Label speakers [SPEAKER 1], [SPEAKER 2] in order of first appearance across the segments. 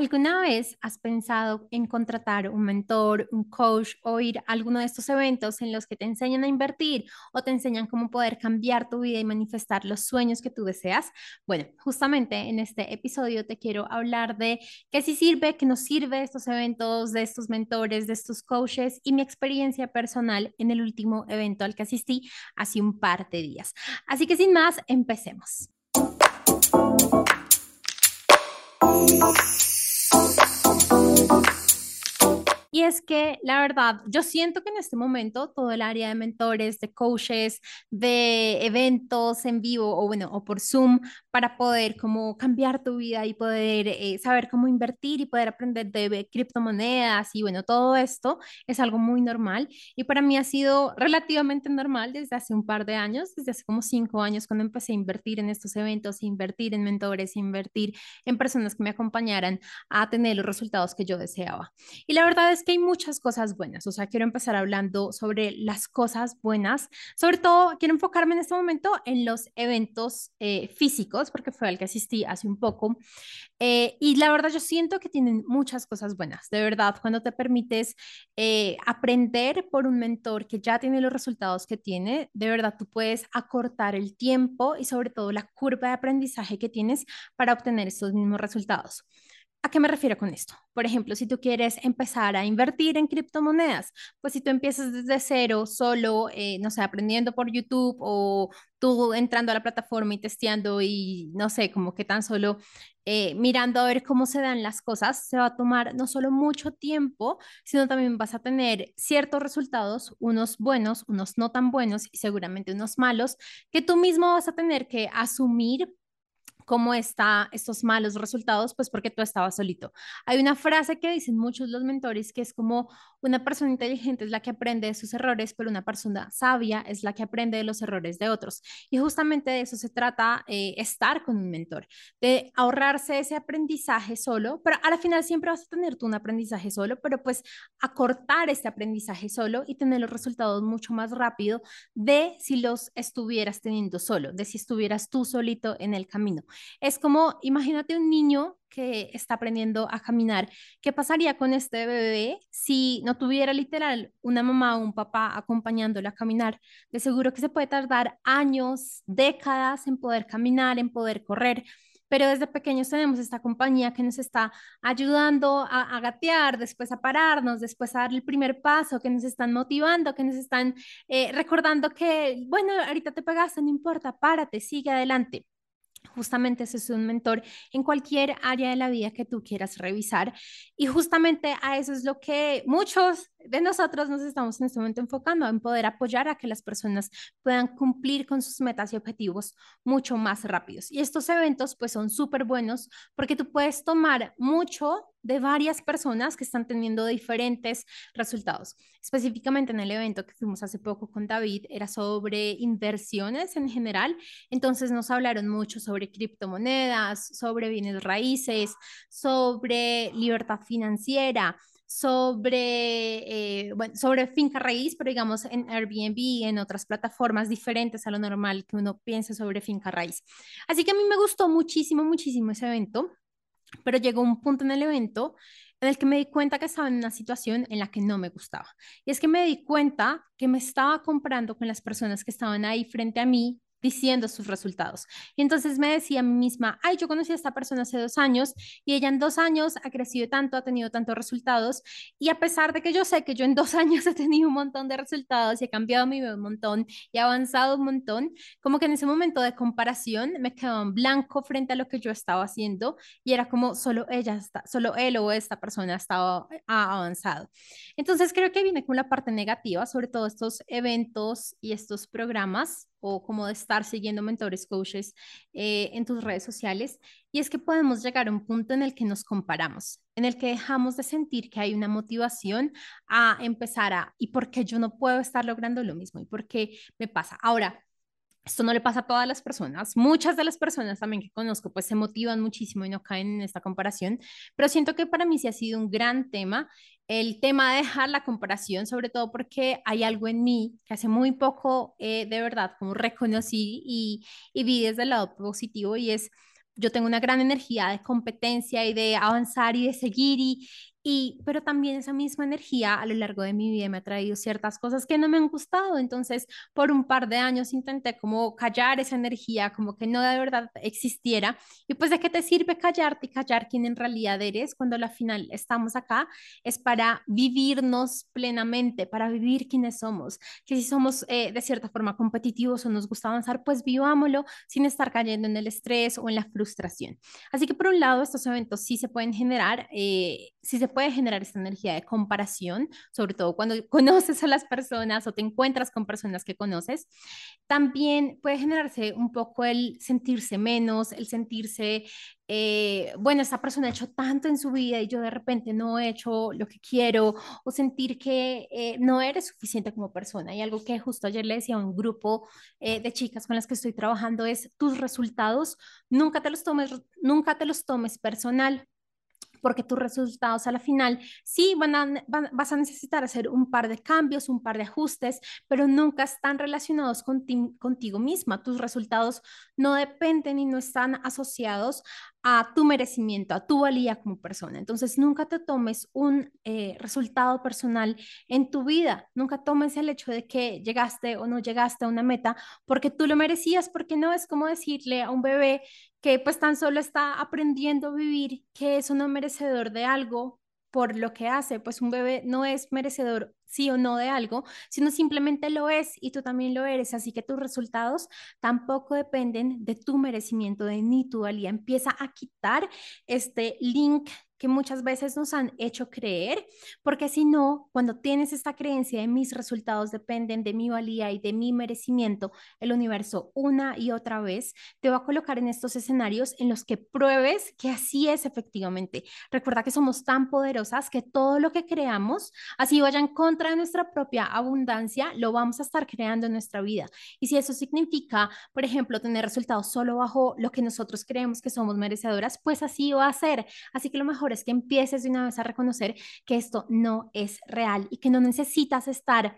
[SPEAKER 1] ¿Alguna vez has pensado en contratar un mentor, un coach o ir a alguno de estos eventos en los que te enseñan a invertir o te enseñan cómo poder cambiar tu vida y manifestar los sueños que tú deseas? Bueno, justamente en este episodio te quiero hablar de qué sí sirve, qué no sirve estos eventos, de estos mentores, de estos coaches y mi experiencia personal en el último evento al que asistí hace un par de días. Así que sin más, empecemos. Bye. Y es que la verdad, yo siento que en este momento todo el área de mentores, de coaches, de eventos en vivo o bueno, o por Zoom para poder como cambiar tu vida y poder eh, saber cómo invertir y poder aprender de criptomonedas y bueno, todo esto es algo muy normal y para mí ha sido relativamente normal desde hace un par de años, desde hace como cinco años cuando empecé a invertir en estos eventos, invertir en mentores, invertir en personas que me acompañaran a tener los resultados que yo deseaba. Y la verdad es que hay muchas cosas buenas, o sea, quiero empezar hablando sobre las cosas buenas, sobre todo quiero enfocarme en este momento en los eventos eh, físicos, porque fue al que asistí hace un poco, eh, y la verdad yo siento que tienen muchas cosas buenas, de verdad, cuando te permites eh, aprender por un mentor que ya tiene los resultados que tiene, de verdad tú puedes acortar el tiempo y sobre todo la curva de aprendizaje que tienes para obtener estos mismos resultados. ¿A qué me refiero con esto? Por ejemplo, si tú quieres empezar a invertir en criptomonedas, pues si tú empiezas desde cero, solo, eh, no sé, aprendiendo por YouTube o tú entrando a la plataforma y testeando y no sé, como que tan solo eh, mirando a ver cómo se dan las cosas, se va a tomar no solo mucho tiempo, sino también vas a tener ciertos resultados, unos buenos, unos no tan buenos y seguramente unos malos, que tú mismo vas a tener que asumir cómo está estos malos resultados, pues porque tú estabas solito. Hay una frase que dicen muchos los mentores que es como una persona inteligente es la que aprende de sus errores, pero una persona sabia es la que aprende de los errores de otros. Y justamente de eso se trata eh, estar con un mentor, de ahorrarse ese aprendizaje solo, pero a la final siempre vas a tener tú un aprendizaje solo, pero pues acortar este aprendizaje solo y tener los resultados mucho más rápido de si los estuvieras teniendo solo, de si estuvieras tú solito en el camino. Es como, imagínate un niño que está aprendiendo a caminar. ¿Qué pasaría con este bebé si no tuviera literal una mamá o un papá acompañándole a caminar? De seguro que se puede tardar años, décadas en poder caminar, en poder correr. Pero desde pequeños tenemos esta compañía que nos está ayudando a, gatear, después a pararnos, después a dar el primer paso, que nos están motivando, que nos están eh, recordando que, bueno, ahorita te pegaste, no importa, párate, sigue adelante. Justamente ese es un mentor en cualquier área de la vida que tú quieras revisar. Y justamente a eso es lo que muchos de nosotros nos estamos en este momento enfocando, en poder apoyar a que las personas puedan cumplir con sus metas y objetivos mucho más rápidos. Y estos eventos pues son súper buenos porque tú puedes tomar mucho de varias personas que están teniendo diferentes resultados. Específicamente en el evento que fuimos hace poco con David era sobre inversiones en general. Entonces nos hablaron mucho sobre criptomonedas, sobre bienes raíces, sobre libertad financiera sobre, eh, bueno, sobre finca raíz, pero digamos en Airbnb en otras plataformas diferentes a lo normal que uno piense sobre finca raíz. Así que a mí me gustó muchísimo, muchísimo ese evento, pero llegó un punto en el evento en el que me di cuenta que estaba en una situación en la que no me gustaba. Y es que me di cuenta que me estaba comparando con las personas que estaban ahí frente a mí diciendo sus resultados. Y entonces me decía a mí misma, ay, yo conocí a esta persona hace dos años y ella en dos años ha crecido tanto, ha tenido tantos resultados. Y a pesar de que yo sé que yo en dos años he tenido un montón de resultados y he cambiado mi vida un montón y he avanzado un montón, como que en ese momento de comparación me quedaba en blanco frente a lo que yo estaba haciendo y era como solo ella está, solo él o esta persona estaba ha avanzado. Entonces creo que viene con la parte negativa, sobre todo estos eventos y estos programas o como de estar siguiendo mentores, coaches eh, en tus redes sociales. Y es que podemos llegar a un punto en el que nos comparamos, en el que dejamos de sentir que hay una motivación a empezar a, ¿y por qué yo no puedo estar logrando lo mismo? ¿Y por qué me pasa? Ahora, esto no le pasa a todas las personas. Muchas de las personas también que conozco pues se motivan muchísimo y no caen en esta comparación, pero siento que para mí sí ha sido un gran tema el tema de dejar la comparación, sobre todo porque hay algo en mí que hace muy poco eh, de verdad como reconocí y, y vi desde el lado positivo y es yo tengo una gran energía de competencia y de avanzar y de seguir y, y, pero también esa misma energía a lo largo de mi vida me ha traído ciertas cosas que no me han gustado. Entonces, por un par de años intenté como callar esa energía, como que no de verdad existiera. Y pues, ¿de qué te sirve callarte y callar quién en realidad eres cuando al final estamos acá? Es para vivirnos plenamente, para vivir quiénes somos. Que si somos eh, de cierta forma competitivos o nos gusta avanzar, pues vivámoslo sin estar cayendo en el estrés o en la frustración. Así que por un lado, estos eventos sí se pueden generar, eh, sí se puede generar esta energía de comparación, sobre todo cuando conoces a las personas o te encuentras con personas que conoces. También puede generarse un poco el sentirse menos, el sentirse, eh, bueno, esta persona ha hecho tanto en su vida y yo de repente no he hecho lo que quiero, o sentir que eh, no eres suficiente como persona. Y algo que justo ayer le decía a un grupo eh, de chicas con las que estoy trabajando es tus resultados, nunca te los tomes, nunca te los tomes personal porque tus resultados a la final sí van a, vas a necesitar hacer un par de cambios, un par de ajustes, pero nunca están relacionados con contigo misma. Tus resultados no dependen y no están asociados a tu merecimiento, a tu valía como persona. Entonces, nunca te tomes un eh, resultado personal en tu vida, nunca tomes el hecho de que llegaste o no llegaste a una meta porque tú lo merecías, porque no es como decirle a un bebé que pues tan solo está aprendiendo a vivir, que es uno merecedor de algo por lo que hace, pues un bebé no es merecedor sí o no de algo, sino simplemente lo es y tú también lo eres, así que tus resultados tampoco dependen de tu merecimiento, de ni tu valía. Empieza a quitar este link que muchas veces nos han hecho creer, porque si no, cuando tienes esta creencia de mis resultados dependen de mi valía y de mi merecimiento, el universo una y otra vez te va a colocar en estos escenarios en los que pruebes que así es efectivamente. Recuerda que somos tan poderosas que todo lo que creamos, así vaya en contra nuestra propia abundancia, lo vamos a estar creando en nuestra vida. Y si eso significa, por ejemplo, tener resultados solo bajo lo que nosotros creemos que somos merecedoras, pues así va a ser. Así que lo mejor es que empieces de una vez a reconocer que esto no es real y que no necesitas estar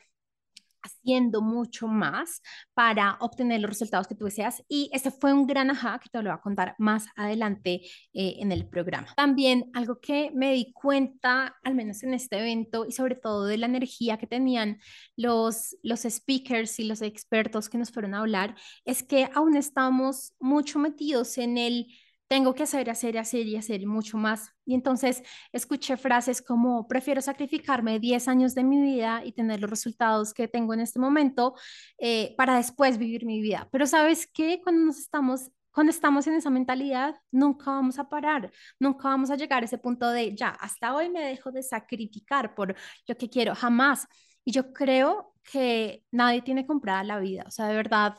[SPEAKER 1] haciendo mucho más para obtener los resultados que tú deseas. Y ese fue un gran ajá que te lo voy a contar más adelante eh, en el programa. También algo que me di cuenta, al menos en este evento, y sobre todo de la energía que tenían los, los speakers y los expertos que nos fueron a hablar, es que aún estamos mucho metidos en el tengo que hacer, hacer, hacer y hacer mucho más. Y entonces escuché frases como, prefiero sacrificarme 10 años de mi vida y tener los resultados que tengo en este momento eh, para después vivir mi vida. Pero sabes qué, cuando nos estamos cuando estamos en esa mentalidad, nunca vamos a parar, nunca vamos a llegar a ese punto de, ya, hasta hoy me dejo de sacrificar por lo que quiero, jamás. Y yo creo que nadie tiene comprada la vida, o sea, de verdad,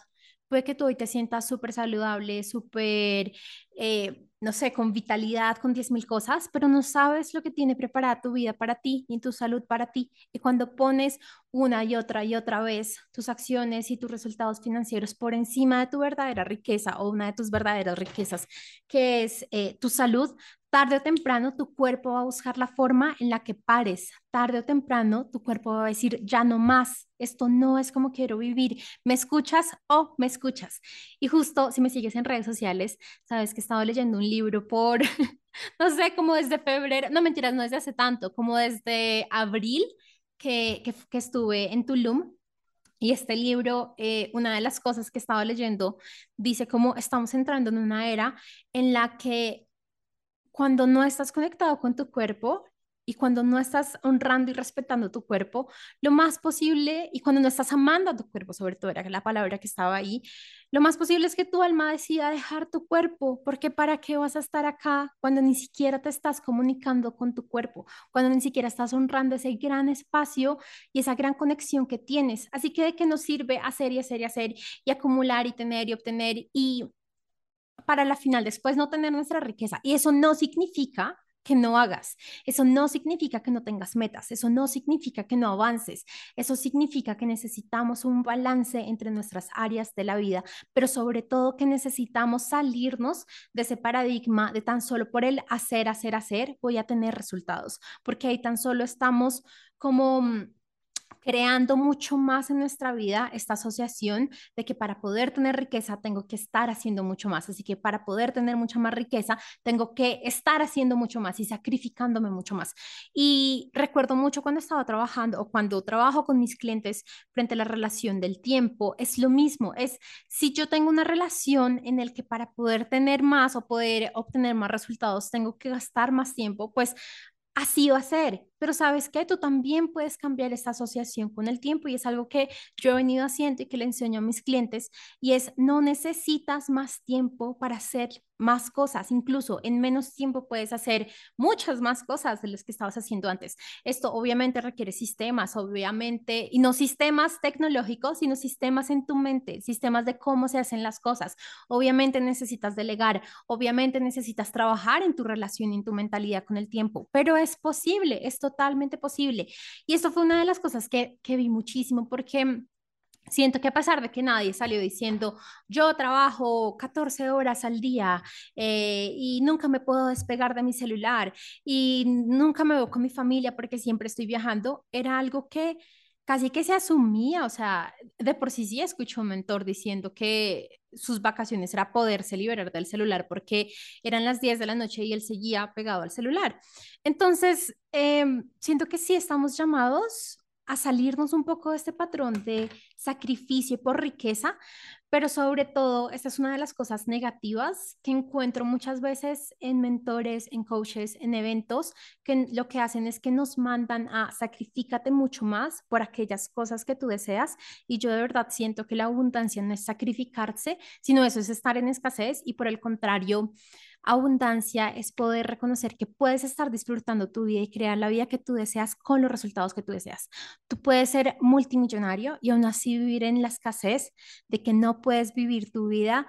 [SPEAKER 1] puede que tú hoy te sientas súper saludable, súper, eh, no sé, con vitalidad, con 10.000 cosas, pero no sabes lo que tiene preparada tu vida para ti y tu salud para ti. Y cuando pones una y otra y otra vez tus acciones y tus resultados financieros por encima de tu verdadera riqueza o una de tus verdaderas riquezas, que es eh, tu salud, tarde o temprano tu cuerpo va a buscar la forma en la que pares. Tarde o temprano tu cuerpo va a decir, ya no más, esto no es como quiero vivir. ¿Me escuchas o me escuchas? Y justo si me sigues en redes sociales, sabes que he estado leyendo un libro por, no sé, como desde febrero, no mentiras, no desde hace tanto, como desde abril que, que, estuve en Tulum. Y este libro, eh, una de las cosas que estaba leyendo, dice cómo estamos entrando en una era en la que cuando no estás conectado con tu cuerpo y cuando no estás honrando y respetando tu cuerpo, lo más posible, y cuando no estás amando a tu cuerpo, sobre todo era la palabra que estaba ahí, lo más posible es que tu alma decida dejar tu cuerpo, porque ¿para qué vas a estar acá cuando ni siquiera te estás comunicando con tu cuerpo, cuando ni siquiera estás honrando ese gran espacio y esa gran conexión que tienes? Así que de qué nos sirve hacer y hacer y hacer y acumular y tener y obtener y para la final después no tener nuestra riqueza. Y eso no significa que no hagas. Eso no significa que no tengas metas, eso no significa que no avances, eso significa que necesitamos un balance entre nuestras áreas de la vida, pero sobre todo que necesitamos salirnos de ese paradigma de tan solo por el hacer, hacer, hacer, voy a tener resultados, porque ahí tan solo estamos como mm, creando mucho más en nuestra vida esta asociación de que para poder tener riqueza tengo que estar haciendo mucho más. Así que para poder tener mucha más riqueza tengo que estar haciendo mucho más y sacrificándome mucho más. Y recuerdo mucho cuando estaba trabajando o cuando trabajo con mis clientes frente a la relación del tiempo, es lo mismo. Es si yo tengo una relación en el que para poder tener más o poder obtener más resultados tengo que gastar más tiempo, pues así va a ser. Pero sabes que tú también puedes cambiar esta asociación con el tiempo y es algo que yo he venido haciendo y que le enseño a mis clientes y es no necesitas más tiempo para hacer más cosas, incluso en menos tiempo puedes hacer muchas más cosas de las que estabas haciendo antes. Esto obviamente requiere sistemas, obviamente, y no sistemas tecnológicos, sino sistemas en tu mente, sistemas de cómo se hacen las cosas. Obviamente necesitas delegar, obviamente necesitas trabajar en tu relación en tu mentalidad con el tiempo, pero es posible, esto totalmente posible. Y esto fue una de las cosas que, que vi muchísimo porque Siento que a pesar de que nadie salió diciendo, yo trabajo 14 horas al día eh, y nunca me puedo despegar de mi celular y nunca me veo con mi familia porque siempre estoy viajando, era algo que casi que se asumía, o sea, de por sí sí escucho un mentor diciendo que sus vacaciones era poderse liberar del celular porque eran las 10 de la noche y él seguía pegado al celular. Entonces, em, siento que sí estamos llamados a salirnos un poco de este patrón de sacrificio por riqueza, pero sobre todo, esta es una de las cosas negativas que encuentro muchas veces en mentores, en coaches, en eventos, que lo que hacen es que nos mandan a sacrificarte mucho más por aquellas cosas que tú deseas. Y yo de verdad siento que la abundancia no es sacrificarse, sino eso es estar en escasez y por el contrario, Abundancia es poder reconocer que puedes estar disfrutando tu vida y crear la vida que tú deseas con los resultados que tú deseas. Tú puedes ser multimillonario y aún así vivir en la escasez de que no puedes vivir tu vida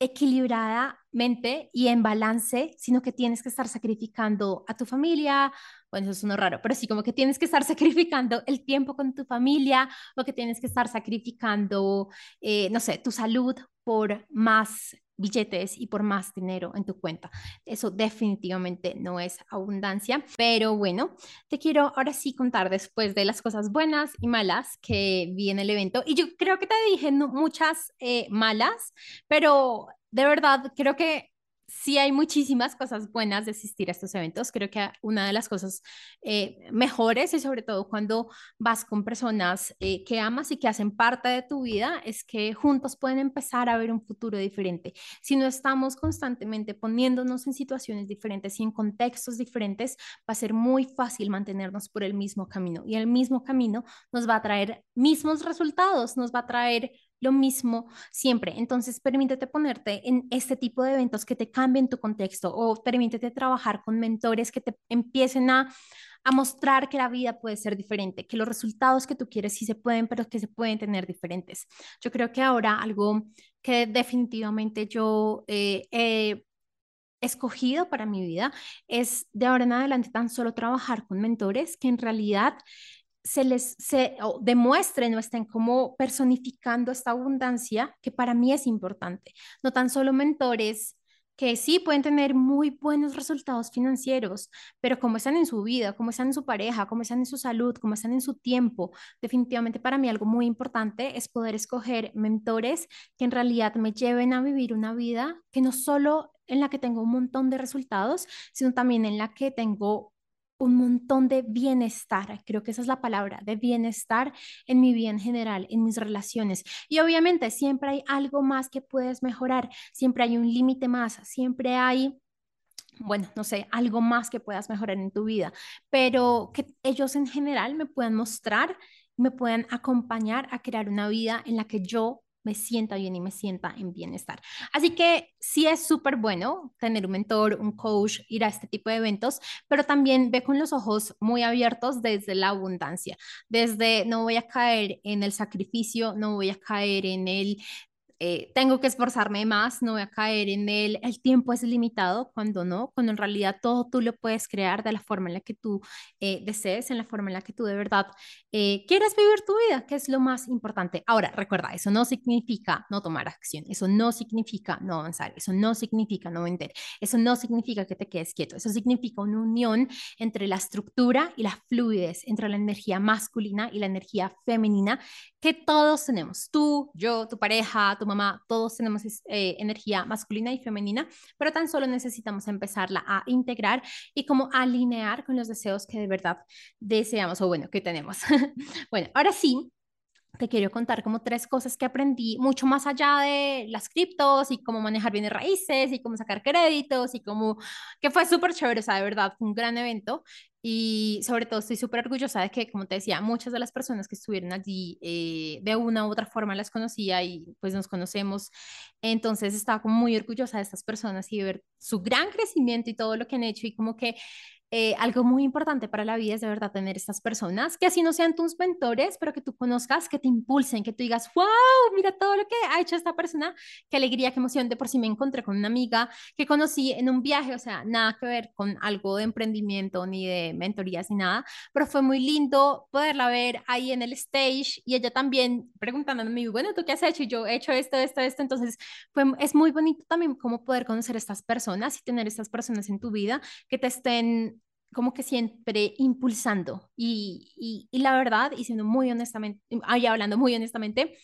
[SPEAKER 1] equilibradamente y en balance, sino que tienes que estar sacrificando a tu familia, bueno, eso es uno raro, pero sí como que tienes que estar sacrificando el tiempo con tu familia o que tienes que estar sacrificando, eh, no sé, tu salud por más billetes y por más dinero en tu cuenta. Eso definitivamente no es abundancia, pero bueno, te quiero ahora sí contar después de las cosas buenas y malas que vi en el evento. Y yo creo que te dije muchas eh, malas, pero de verdad creo que sí hay muchísimas cosas buenas de asistir a estos eventos. Creo que una de las cosas eh, mejores y sobre todo cuando vas con personas eh, que amas y que hacen parte de tu vida es que juntos pueden empezar a ver un futuro diferente. Si no estamos constantemente poniéndonos en situaciones diferentes y en contextos diferentes, va a ser muy fácil mantenernos por el mismo camino y el mismo camino nos va a traer mismos resultados, nos va a traer lo mismo siempre. Entonces, permítete ponerte en este tipo de eventos que te cambien tu contexto o permítete trabajar con mentores que te empiecen a, a mostrar que la vida puede ser diferente, que los resultados que tú quieres sí se pueden, pero que se pueden tener diferentes. Yo creo que ahora algo que definitivamente yo eh, he escogido para mi vida es de ahora en adelante tan solo trabajar con mentores que en realidad se les se, demuestren o estén como personificando esta abundancia que para mí es importante. No tan solo mentores que sí pueden tener muy buenos resultados financieros, pero cómo están en su vida, cómo están en su pareja, cómo están en su salud, cómo están en su tiempo. Definitivamente para mí algo muy importante es poder escoger mentores que en realidad me lleven a vivir una vida que no solo en la que tengo un montón de resultados, sino también en la que tengo un montón de bienestar, creo que esa es la palabra, de bienestar en mi vida en general, en mis relaciones. Y obviamente siempre hay algo más que puedes mejorar, siempre hay un límite más, siempre hay bueno, no sé, algo más que puedas mejorar en tu vida, pero que ellos en general me puedan mostrar, me puedan acompañar a crear una vida en la que yo me sienta bien y me sienta en bienestar. Así que sí es súper bueno tener un mentor, un coach, ir a este tipo de eventos, pero también ve con los ojos muy abiertos desde la abundancia, desde no voy a caer en el sacrificio, no voy a caer en el eh, tengo que esforzarme más, no voy a caer en el, el tiempo es limitado, cuando no, cuando en realidad todo tú lo puedes crear de la forma en la que tú eh, desees, en la forma en la que tú de verdad eh, quieres vivir tu vida, que es lo más importante. Ahora, recuerda, eso no significa no tomar acción, eso no significa no avanzar, eso no significa no vender, eso no significa que te quedes quieto, eso significa una unión entre la estructura y la fluidez, entre la energía masculina y la energía femenina que todos tenemos, tú, yo, tu pareja, tu mamá, todos tenemos eh, energía masculina y femenina, pero tan solo necesitamos empezarla a integrar y como alinear con los deseos que de verdad deseamos o bueno, que tenemos. bueno, ahora sí, te quiero contar como tres cosas que aprendí mucho más allá de las criptos y cómo manejar bienes raíces y cómo sacar créditos y cómo que fue súper chévere, o sea, de verdad, fue un gran evento y sobre todo estoy súper orgullosa de que, como te decía, muchas de las personas que estuvieron allí eh, de una u otra forma las conocía y pues nos conocemos. Entonces estaba como muy orgullosa de estas personas y de ver su gran crecimiento y todo lo que han hecho y como que eh, algo muy importante para la vida es de verdad tener estas personas que así no sean tus mentores, pero que tú conozcas, que te impulsen, que tú digas, wow, mira todo lo que ha hecho esta persona, qué alegría, qué emoción. De por sí me encontré con una amiga que conocí en un viaje, o sea, nada que ver con algo de emprendimiento ni de mentorías ni nada, pero fue muy lindo poderla ver ahí en el stage y ella también preguntándome, bueno, ¿tú qué has hecho? Y yo he hecho esto, esto, esto. Entonces, fue, es muy bonito también como poder conocer a estas personas y tener estas personas en tu vida que te estén como que siempre impulsando y, y, la verdad, y siendo muy honestamente, ahí hablando muy honestamente,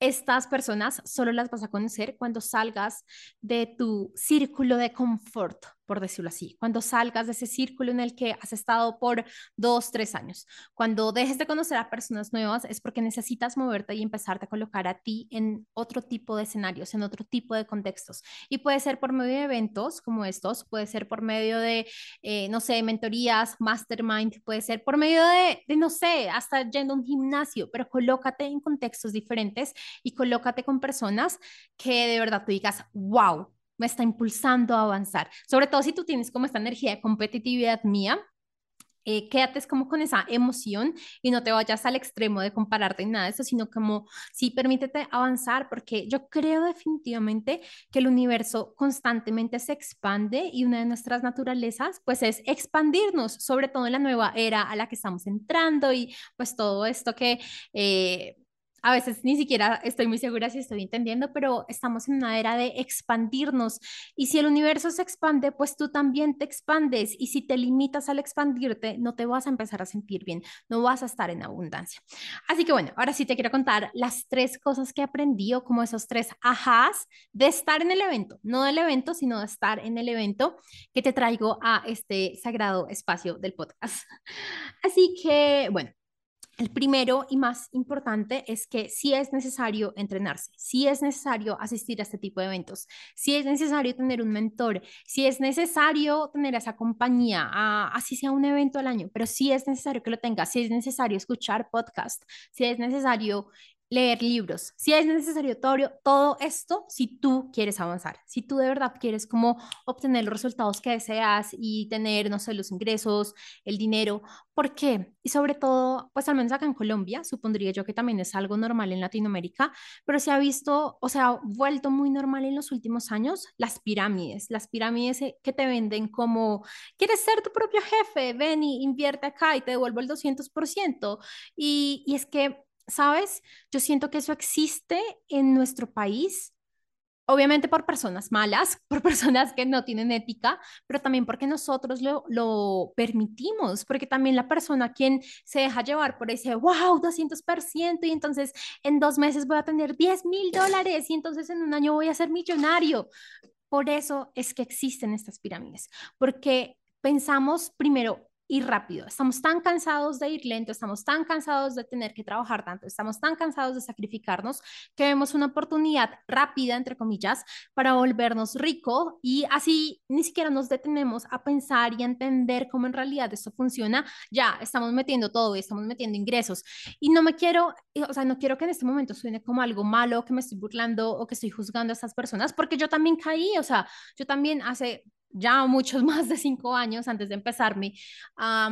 [SPEAKER 1] estas personas solo las vas a conocer cuando salgas de tu círculo de confort, por decirlo así, cuando salgas de ese círculo en el que has estado por dos, tres años. Cuando dejes de conocer a personas nuevas es porque necesitas moverte y empezarte a colocar a ti en otro tipo de escenarios, en otro tipo de contextos. Y puede ser por medio de eventos como estos, puede ser por medio de, eh, no sé, mentorías, mastermind, puede ser por medio de, de, no sé, hasta yendo a un gimnasio, pero colócate en contextos diferentes y colócate con personas que de verdad tú digas, wow me está impulsando a avanzar. Sobre todo si tú tienes como esta energía de competitividad mía, eh, quédate como con esa emoción y no te vayas al extremo de compararte en nada de eso, sino como sí, permítete avanzar, porque yo creo definitivamente que el universo constantemente se expande y una de nuestras naturalezas pues es expandirnos, sobre todo en la nueva era a la que estamos entrando y pues todo esto que... Eh, a veces ni siquiera estoy muy segura si estoy entendiendo, pero estamos en una era de expandirnos. Y si el universo se expande, pues tú también te expandes. Y si te limitas al expandirte, no te vas a empezar a sentir bien, no vas a estar en abundancia. Así que bueno, ahora sí te quiero contar las tres cosas que aprendí o como esos tres ajás de estar en el evento, no del evento, sino de estar en el evento que te traigo a este sagrado espacio del podcast. Así que bueno, el primero y más importante es que si es necesario entrenarse, si es necesario asistir a este tipo de eventos, si es necesario tener un mentor, si es necesario tener esa compañía, así sea un evento al año, pero si es necesario que lo tengas, si es necesario escuchar podcast, si es necesario leer libros, si es necesario todo, esto, si tú quieres avanzar, si tú de verdad quieres como obtener los resultados que deseas y tener, no sé, los ingresos, el dinero, ¿por qué? Y sobre todo, pues al menos acá en Colombia, supondría yo que también es algo normal en Latinoamérica, pero se ha visto, o sea, vuelto muy normal en los últimos años las pirámides, las pirámides eh, que te venden como, ¿quieres ser tu propio jefe? Ven y invierte acá y te devuelvo el 200%. Y, y es que ¿sabes? Yo siento que eso existe en nuestro país, obviamente por personas malas, por personas que no tienen ética, pero también porque nosotros lo, lo permitimos, porque también la persona quien se deja llevar por ese, wow, 200%, y entonces en dos meses voy a tener 10 mil dólares y entonces en un año voy a ser millonario. Por eso es que existen estas pirámides, porque pensamos primero y rápido. Estamos tan cansados de ir lento, estamos tan cansados de tener que trabajar tanto, estamos tan cansados de sacrificarnos que vemos una oportunidad rápida, entre comillas, para volvernos rico y así ni siquiera nos detenemos a pensar y a entender cómo en realidad esto funciona. Ya estamos metiendo todo y estamos metiendo ingresos. Y no me quiero, o sea, no quiero que en este momento suene como algo malo, que me estoy burlando o que estoy juzgando a estas personas, porque yo también caí, o sea, yo también hace ya muchos más de cinco años antes de empezarme a,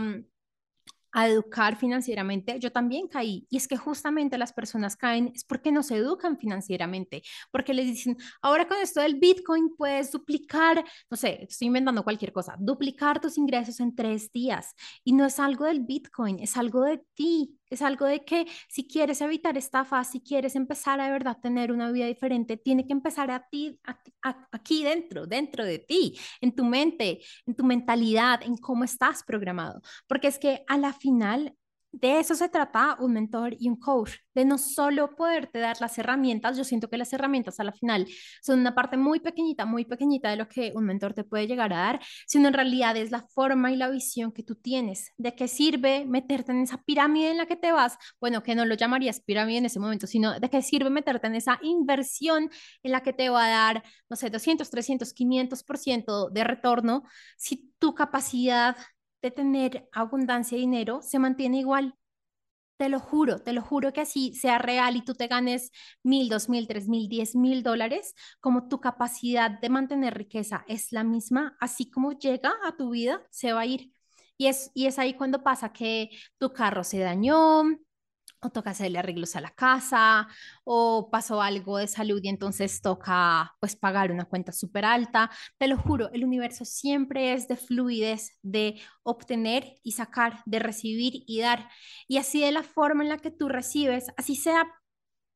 [SPEAKER 1] educar financieramente, yo también caí. Y es que justamente las personas caen es porque no se educan financieramente, porque les dicen, ahora con esto del Bitcoin puedes duplicar, no sé, estoy inventando cualquier cosa, duplicar tus ingresos en tres días. Y no es algo del Bitcoin, es algo de ti. Es algo de que si quieres evitar estafa, si quieres empezar a de verdad tener una vida diferente, tiene que empezar a ti, aquí dentro, dentro de ti, en tu mente, en tu mentalidad, en cómo estás programado. Porque es que a la final de eso se trata un mentor y un coach, de no solo poderte dar las herramientas, yo siento que las herramientas a la final son una parte muy pequeñita, muy pequeñita de lo que un mentor te puede llegar a dar, sino en realidad es la forma y la visión que tú tienes, de qué sirve meterte en esa pirámide en la que te vas, bueno, que no lo llamarías pirámide en ese momento, sino de qué sirve meterte en esa inversión en la que te va a dar, no sé, 200, 300, 500% de retorno, si tu capacidad de tener abundancia de dinero se mantiene igual. Te lo juro, te lo juro que así sea real y tú te ganes mil, dos mil, tres mil, diez mil dólares, como tu capacidad de mantener riqueza es la misma, así como llega a tu vida, se va a ir. Y es, y es ahí cuando pasa que tu carro se dañó, o toca hacerle arreglos a la casa, o pasó algo de salud y entonces toca pues pagar una cuenta súper alta. Te lo juro, el universo siempre es de fluidez, de obtener y sacar, de recibir y dar. Y así de la forma en la que tú recibes, así sea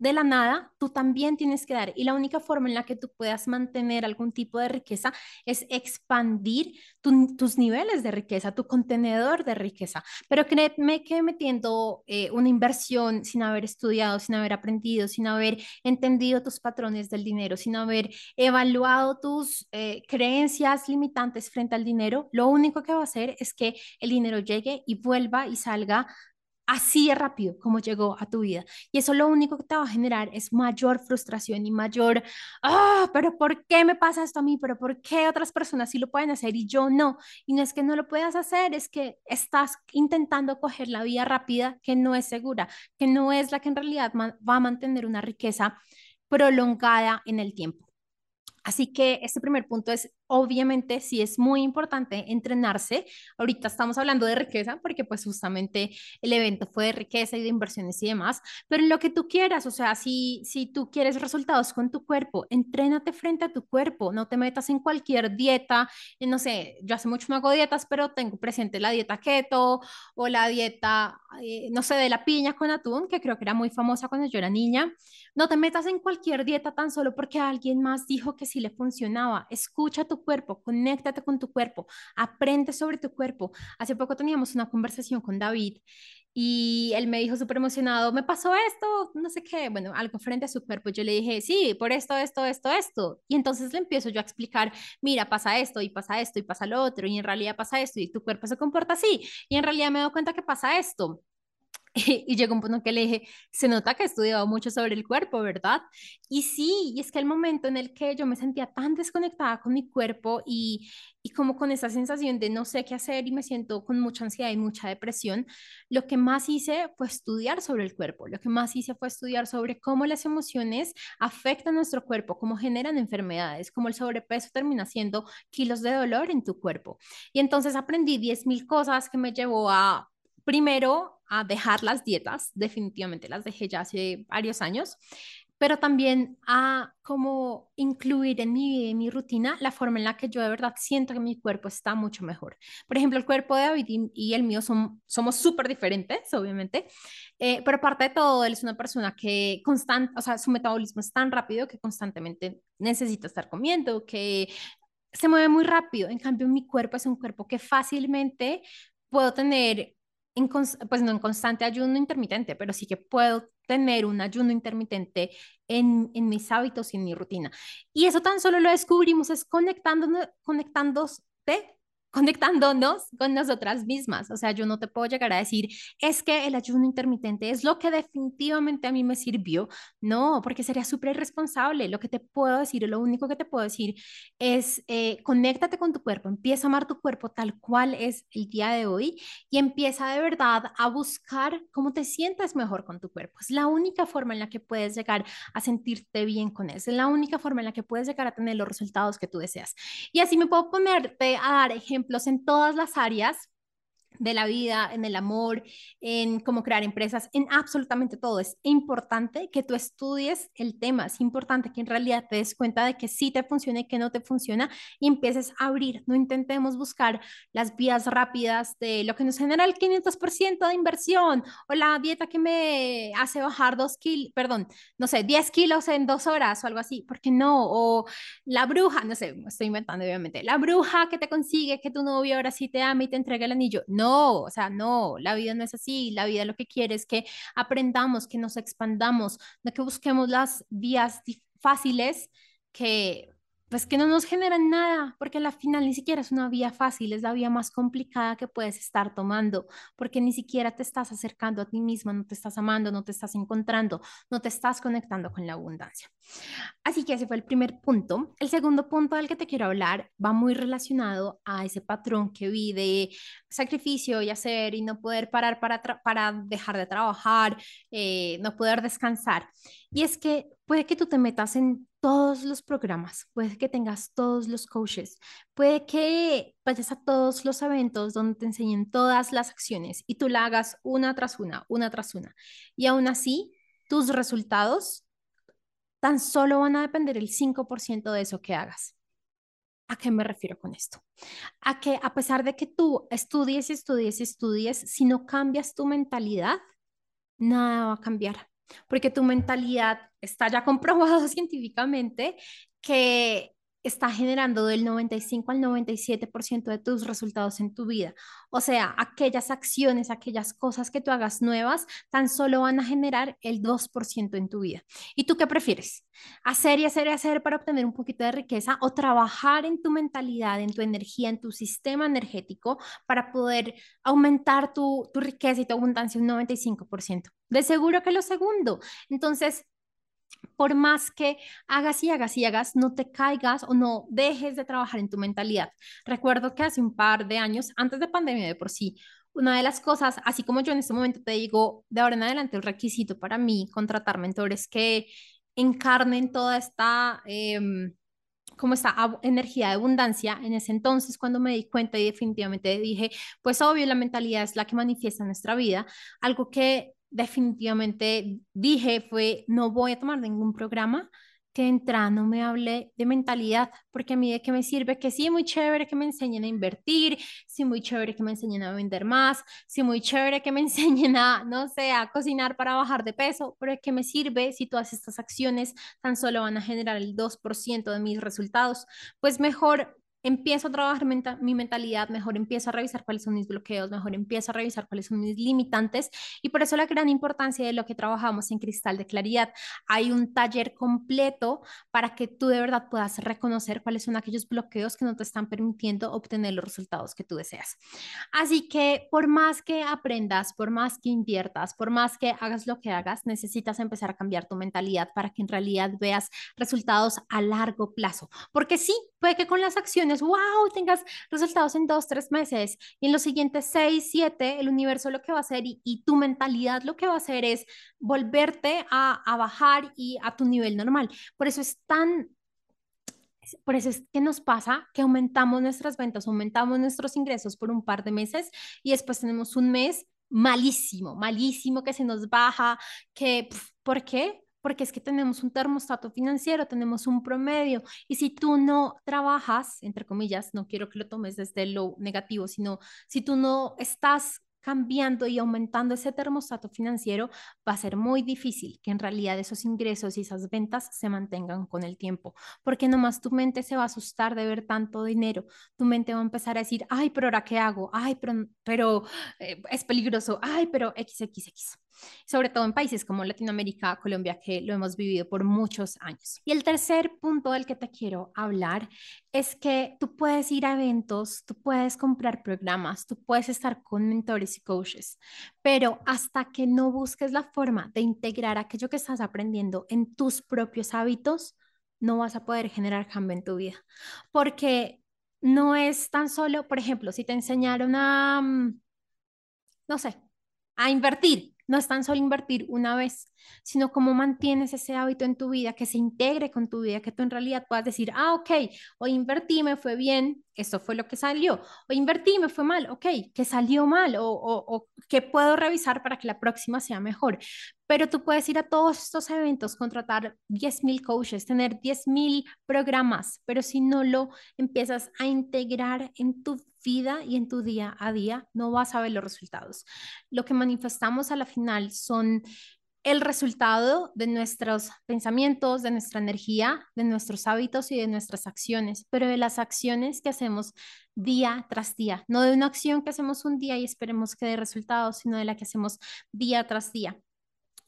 [SPEAKER 1] de la nada, tú también tienes que dar. Y la única forma en la que tú puedas mantener algún tipo de riqueza es expandir tus niveles de riqueza, tu contenedor de riqueza. Pero créeme que metiendo eh, una inversión sin haber estudiado, sin haber aprendido, sin haber entendido tus patrones del dinero, sin haber evaluado tus eh, creencias limitantes frente al dinero, lo único que va a hacer es que el dinero llegue y vuelva y salga así de rápido como llegó a tu vida. Y eso lo único que te va a generar es mayor frustración y mayor, ah, pero ¿por qué me pasa esto a mí? ¿Pero por qué otras personas sí lo pueden hacer y yo no? Y no es que no lo puedas hacer, es que estás intentando coger la vía rápida que no es segura, que no es la que en realidad va a mantener una riqueza prolongada en el tiempo. Así que este primer punto es, obviamente, sí es muy importante entrenarse. Ahorita estamos hablando de riqueza porque pues justamente el evento fue de riqueza y de inversiones y demás, pero lo que tú quieras, o sea, si, si tú quieres resultados con tu cuerpo, entrénate frente a tu cuerpo, no te metas en cualquier dieta, no sé, yo hace mucho no hago dietas, pero tengo presente la dieta keto o la dieta, eh, no sé, de la piña con atún, que creo que era muy famosa cuando yo era niña. No te metas en cualquier dieta tan solo porque alguien más dijo que sí le funcionaba. Escucha tu cuerpo, conéctate con tu cuerpo, aprende sobre tu cuerpo. Hace poco teníamos una conversación con David y él me dijo súper emocionado, me pasó esto, no sé qué, bueno, algo frente a su cuerpo. Yo le dije, sí, por esto, esto, esto, esto. Y entonces le empiezo yo a explicar, mira, pasa esto y pasa esto y pasa lo otro y en realidad pasa esto y tu cuerpo se comporta así y en realidad me doy cuenta que pasa esto. Y, llegó un punto que le dije, se nota que he estudiado mucho sobre el cuerpo, ¿verdad? Y sí, y es que el momento en el que yo me sentía tan desconectada con mi cuerpo y, y como con esa sensación de no sé qué hacer y me siento con mucha ansiedad y mucha depresión, lo que más hice fue estudiar sobre el cuerpo, lo que más hice fue estudiar sobre cómo las emociones afectan nuestro cuerpo, cómo generan enfermedades, cómo el sobrepeso termina siendo kilos de dolor en tu cuerpo. Y entonces aprendí 10.000 cosas que me llevó a primero a dejar las dietas, definitivamente las dejé ya hace varios años, pero también a como incluir en mi, en mi rutina la forma en la que yo de verdad siento que mi cuerpo está mucho mejor. Por ejemplo, el cuerpo de David y, el mío son, somos súper diferentes, obviamente, eh, pero aparte de todo, él es una persona que constante, o sea, su metabolismo es tan rápido que constantemente necesita estar comiendo, que se mueve muy rápido. En cambio, mi cuerpo es un cuerpo que fácilmente puedo tener pues no en constante ayuno intermitente, pero sí que puedo tener un ayuno intermitente en, en mis hábitos y en mi rutina. Y eso tan solo lo descubrimos es conectándonos, conectándose conectándonos con nosotras mismas. O sea, yo no te puedo llegar a decir, es que el ayuno intermitente es lo que definitivamente a mí me sirvió. No, porque sería súper irresponsable. Lo que te puedo decir, lo único que te puedo decir es, eh, conéctate con tu cuerpo, empieza a amar tu cuerpo tal cual es el día de hoy y empieza de verdad a buscar cómo te sientes mejor con tu cuerpo. Es la única forma en la que puedes llegar a sentirte bien con él. Es la única forma en la que puedes llegar a tener los resultados que tú deseas. Y así me puedo ponerte a dar ejemplos en todas las áreas de la vida, en el amor, en cómo crear empresas, en absolutamente todo. Es importante que tú estudies el tema, es importante que en realidad te des cuenta de que sí te funciona y que no te funciona y empieces a abrir. No intentemos buscar las vías rápidas de lo que nos genera el 500% de inversión o la dieta que me hace bajar dos kilos, perdón, no sé, 10 kilos en dos horas o algo así, porque no, o la bruja, no sé, estoy inventando obviamente, la bruja que te consigue que tu novio ahora sí te ama y te entrega el anillo. No, no, o sea, no, la vida no es así. La vida lo que quiere es que aprendamos, que nos expandamos, no que busquemos las vías fáciles que pues que no nos generan nada, porque al final ni siquiera es una vía fácil, es la vía más complicada que puedes estar tomando, porque ni siquiera te estás acercando a ti misma, no te estás amando, no te estás encontrando, no te estás conectando con la abundancia. Así que ese fue el primer punto. El segundo punto del que te quiero hablar va muy relacionado a ese patrón que vi de sacrificio y hacer y no poder parar para, para dejar de trabajar, eh, no poder descansar. Y es que puede que tú te metas en todos los programas, puede que tengas todos los coaches, puede que vayas a todos los eventos donde te enseñen todas las acciones y tú la hagas una tras una, una tras una. Y aún así, tus resultados tan solo van a depender el 5% de eso que hagas. ¿A qué me refiero con esto? A que a pesar de que tú estudies y estudies y estudies, si no cambias tu mentalidad, nada va a cambiar porque tu mentalidad está ya comprobado científicamente que está generando del 95 al 97% de tus resultados en tu vida. O sea, aquellas acciones, aquellas cosas que tú hagas nuevas, tan solo van a generar el 2% en tu vida. ¿Y tú qué prefieres? ¿Hacer y hacer y hacer para obtener un poquito de riqueza o trabajar en tu mentalidad, en tu energía, en tu sistema energético para poder aumentar tu, tu riqueza y tu abundancia un 95%? De seguro que lo segundo. Entonces, por más que hagas y hagas y hagas, no te caigas o no dejes de trabajar en tu mentalidad. Recuerdo que hace un par de años, antes de pandemia de por sí, una de las cosas, así como yo en este momento te digo, de ahora en adelante el requisito para mí contratar mentores que encarnen toda esta... Em, como esta energía de abundancia, en ese entonces cuando me di cuenta y definitivamente dije, pues obvio, la mentalidad es la que manifiesta nuestra vida, algo que definitivamente dije fue, no voy a tomar ningún programa que entra no me hable de mentalidad, porque a mí de qué me sirve que sí, muy chévere que me enseñen a invertir, sí, muy chévere que me enseñen a vender más, sí, muy chévere que me enseñen a, no sé, a cocinar para bajar de peso, pero ¿de qué me sirve si todas estas acciones tan solo van a generar el 2% de mis resultados? Pues mejor empiezo a trabajar mi mentalidad, mejor empiezo a revisar cuáles son mis bloqueos, mejor empiezo a revisar cuáles son mis limitantes y por eso la gran importancia de lo que trabajamos en Cristal de Claridad. Hay un taller completo para que tú de verdad puedas reconocer cuáles son aquellos bloqueos que no te están permitiendo obtener los resultados que tú deseas. Así que por más que aprendas, por más que inviertas, por más que hagas lo que hagas, necesitas empezar a cambiar tu mentalidad para que en realidad veas resultados a largo plazo. Porque sí, puede que con las acciones wow, tengas resultados en dos, tres meses y en los siguientes seis, siete, el universo lo que va a hacer y, tu mentalidad lo que va a hacer es volverte a, a bajar y a tu nivel normal. Por eso es tan por eso es que nos pasa que aumentamos nuestras ventas, aumentamos nuestros ingresos por un par de meses y después tenemos un mes malísimo, malísimo que se nos baja, que, ¿por qué? Porque es que tenemos un termostato financiero, tenemos un promedio, y si tú no trabajas, entre comillas, no quiero que lo tomes desde lo negativo, sino si tú no estás cambiando y aumentando ese termostato financiero, va a ser muy difícil que en realidad esos ingresos y esas ventas se mantengan con el tiempo, porque nomás tu mente se va a asustar de ver tanto dinero, tu mente va a empezar a decir, ay, pero ahora qué hago, ay, pero, pero eh, es peligroso, ay, pero XXX sobre todo en países como Latinoamérica, Colombia, que lo hemos vivido por muchos años. Y el tercer punto del que te quiero hablar es que tú puedes ir a eventos, tú puedes comprar programas, tú puedes estar con mentores y coaches, pero hasta que no busques la forma de integrar aquello que estás aprendiendo en tus propios hábitos, no vas a poder generar cambio en tu vida. Porque no es tan solo, por ejemplo, si te enseñaron a, mm, no sé, a invertir, no es tan solo invertir una vez, sino cómo mantienes ese hábito en tu vida, que se integre con tu vida, que tú en realidad puedas decir, ah, ok, hoy invertí, me fue bien, esto fue lo que salió, o invertí, me fue mal, ok, que salió mal, o, o, o que puedo revisar para que la próxima sea mejor. Pero tú puedes ir a todos estos eventos, contratar 10.000 coaches, tener 10.000 programas, pero si no lo empiezas a integrar en tu vida y en tu día a día, no vas a ver los resultados. Lo que manifestamos a la final son el resultado de nuestros pensamientos, de nuestra energía, de nuestros hábitos y de nuestras acciones, pero de las acciones que hacemos día tras día, no de una acción que hacemos un día y esperemos que dé resultados, sino de la que hacemos día tras día.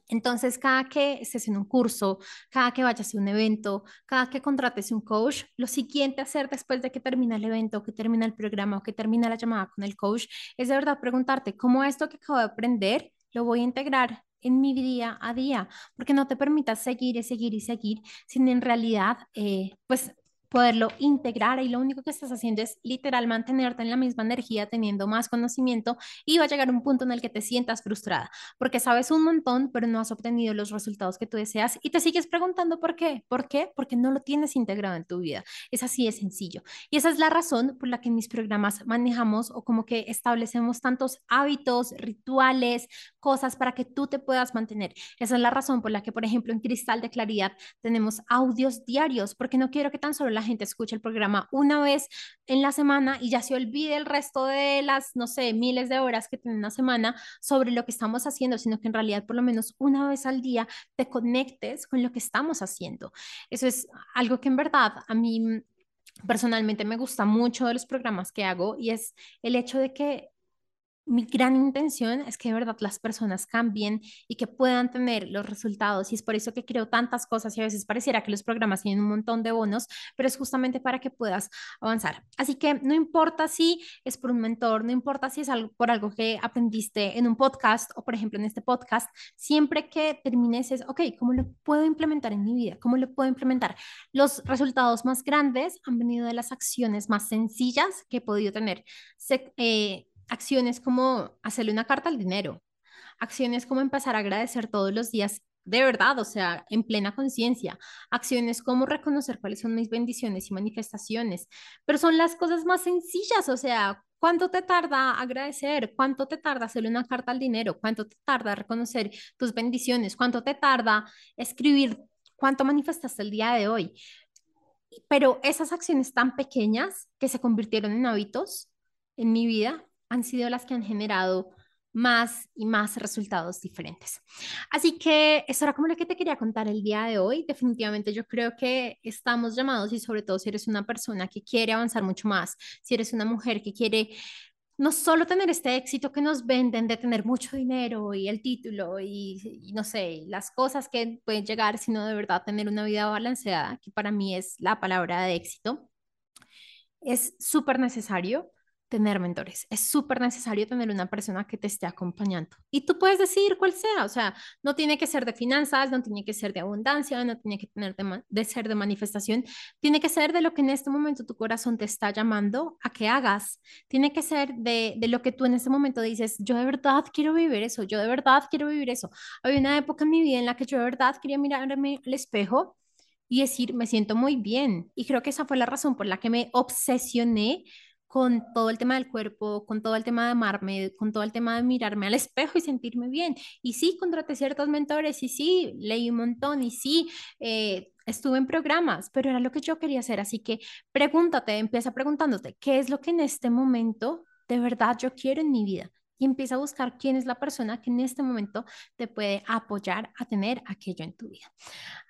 [SPEAKER 1] Entonces, cada que estés en un curso, cada que vayas a un evento, cada que contrates un coach, lo siguiente a hacer después de que termina el evento, que termina el programa o que termina la llamada con el coach, es de verdad preguntarte cómo esto que acabo de aprender lo voy a integrar en mi día a día, porque no te permitas seguir y seguir y seguir, sin en realidad, eh, pues poderlo integrar y lo único que estás haciendo es literal mantenerte en la misma energía, teniendo más conocimiento y va a llegar un punto en el que te sientas frustrada porque sabes un montón, pero no has obtenido los resultados que tú deseas y te sigues preguntando por qué. ¿Por qué? Porque no lo tienes integrado en tu vida. Es así de sencillo. Y esa es la razón por la que en mis programas manejamos o como que establecemos tantos hábitos, rituales, cosas para que tú te puedas mantener. Esa es la razón por la que, por ejemplo, en Cristal de Claridad tenemos audios diarios, porque no quiero que tan solo la gente escuche el programa una vez en la semana y ya se olvide el resto de las, no sé, miles de horas que tiene una semana sobre lo que estamos haciendo, sino que en realidad por lo menos una vez al día te conectes con lo que estamos haciendo. Eso es algo que en verdad a mí personalmente me gusta mucho de los programas que hago y es el hecho de que mi gran intención es que de verdad las personas cambien y que puedan tener los resultados. Y es por eso que creo tantas cosas y a veces pareciera que los programas tienen un montón de bonos, pero es justamente para que puedas avanzar. Así que no importa si es por un mentor, no importa si es algo, por algo que aprendiste en un podcast o por ejemplo en este podcast, siempre que termines es, ok, ¿cómo lo puedo implementar en mi vida? ¿Cómo lo puedo implementar? Los resultados más grandes han venido de las acciones más sencillas que he podido tener. Eh, acciones como hacerle una carta al dinero, acciones como empezar a agradecer todos los días de verdad, o sea, en plena conciencia, acciones como reconocer cuáles son mis bendiciones y manifestaciones, pero son las cosas más sencillas, o sea, ¿cuánto te tarda agradecer? ¿Cuánto te tarda hacerle una carta al dinero? ¿Cuánto te tarda reconocer tus bendiciones? ¿Cuánto te tarda escribir cuánto manifestaste el día de hoy? Pero esas acciones tan pequeñas que se convirtieron en hábitos en mi vida han sido las que han generado más y más resultados diferentes. Así que eso era como lo que te quería contar el día de hoy. Definitivamente yo creo que estamos llamados y sobre todo si eres una persona que quiere avanzar mucho más, si eres una mujer que quiere no solo tener este éxito que nos venden de tener mucho dinero y el título y, y, no sé, las cosas que pueden llegar, sino de verdad tener una vida balanceada, que para mí es la palabra de éxito, es súper necesario tener mentores. Es súper necesario tener una persona que te esté acompañando. Y tú puedes decidir cuál sea, o sea, no tiene que ser de finanzas, no tiene que ser de abundancia, no tiene que tener de, ser de manifestación, tiene que ser de lo que en este momento tu corazón te está llamando a que hagas. Tiene que ser de, de lo que tú en este momento dices, yo de verdad quiero vivir eso, yo de verdad quiero vivir eso. Había una época en mi vida en la que yo de verdad quería mirarme al espejo y decir, me siento muy bien. Y creo que esa fue la razón por la que me obsesioné con todo el tema del cuerpo, con todo el tema de amarme, con todo el tema de mirarme al espejo y sentirme bien. Y sí, contraté ciertos mentores y sí, leí un montón y sí, eh, estuve en programas, pero era lo que yo quería hacer. Así que pregúntate, empieza preguntándote, ¿qué es lo que en este momento de verdad yo quiero en mi vida? Y empieza a buscar quién es la persona que en este momento te puede apoyar a tener aquello en tu vida.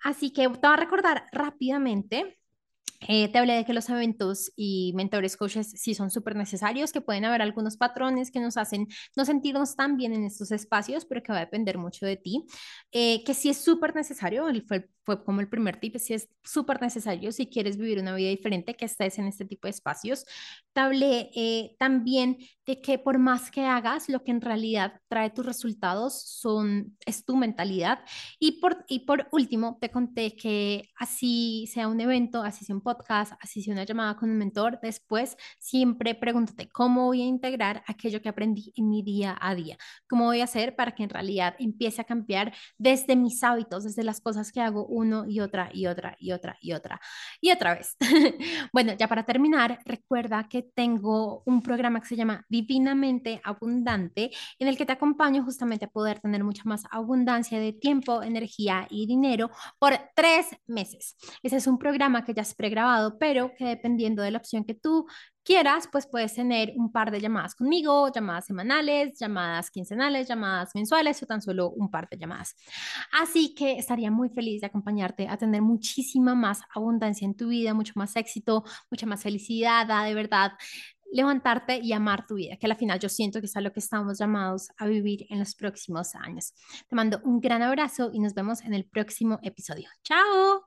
[SPEAKER 1] Así que te voy a recordar rápidamente eh, te hablé de que los eventos y mentores coaches sí son súper necesarios, que pueden haber algunos patrones que nos hacen no sentirnos tan bien en estos espacios, pero que va a depender mucho de ti. Eh, que sí es súper necesario, fue, fue como el primer tip, sí es súper necesario si quieres vivir una vida diferente, que estés en este tipo de espacios. Te hablé eh, también de que por más que hagas, lo que en realidad trae tus resultados son, es tu mentalidad. Y por, y por último, te conté que así sea un evento, así sea un podcast, así sea una llamada con un mentor, después siempre pregúntate cómo voy a integrar aquello que aprendí en mi día a día, cómo voy a hacer para que en realidad empiece a cambiar desde mis hábitos, desde las cosas que hago uno y otra y otra y otra y otra y otra vez. bueno, ya para terminar, recuerda que tengo un programa que se llama Divinamente Abundante, en el que te acompaño justamente a poder tener mucha más abundancia de tiempo, energía y dinero por tres meses. Ese es un programa que ya es pregrabado, pero que dependiendo de la opción que tú quieras, pues puedes tener un par de llamadas conmigo, llamadas semanales, llamadas quincenales, llamadas mensuales o tan solo un par de llamadas. Así que estaría muy feliz de acompañarte a tener muchísima más abundancia en tu vida, mucho más éxito, mucha más felicidad, de verdad levantarte y amar tu vida, que al final yo siento que es a lo que estamos llamados a vivir en los próximos años. Te mando un gran abrazo y nos vemos en el próximo episodio. ¡Chao!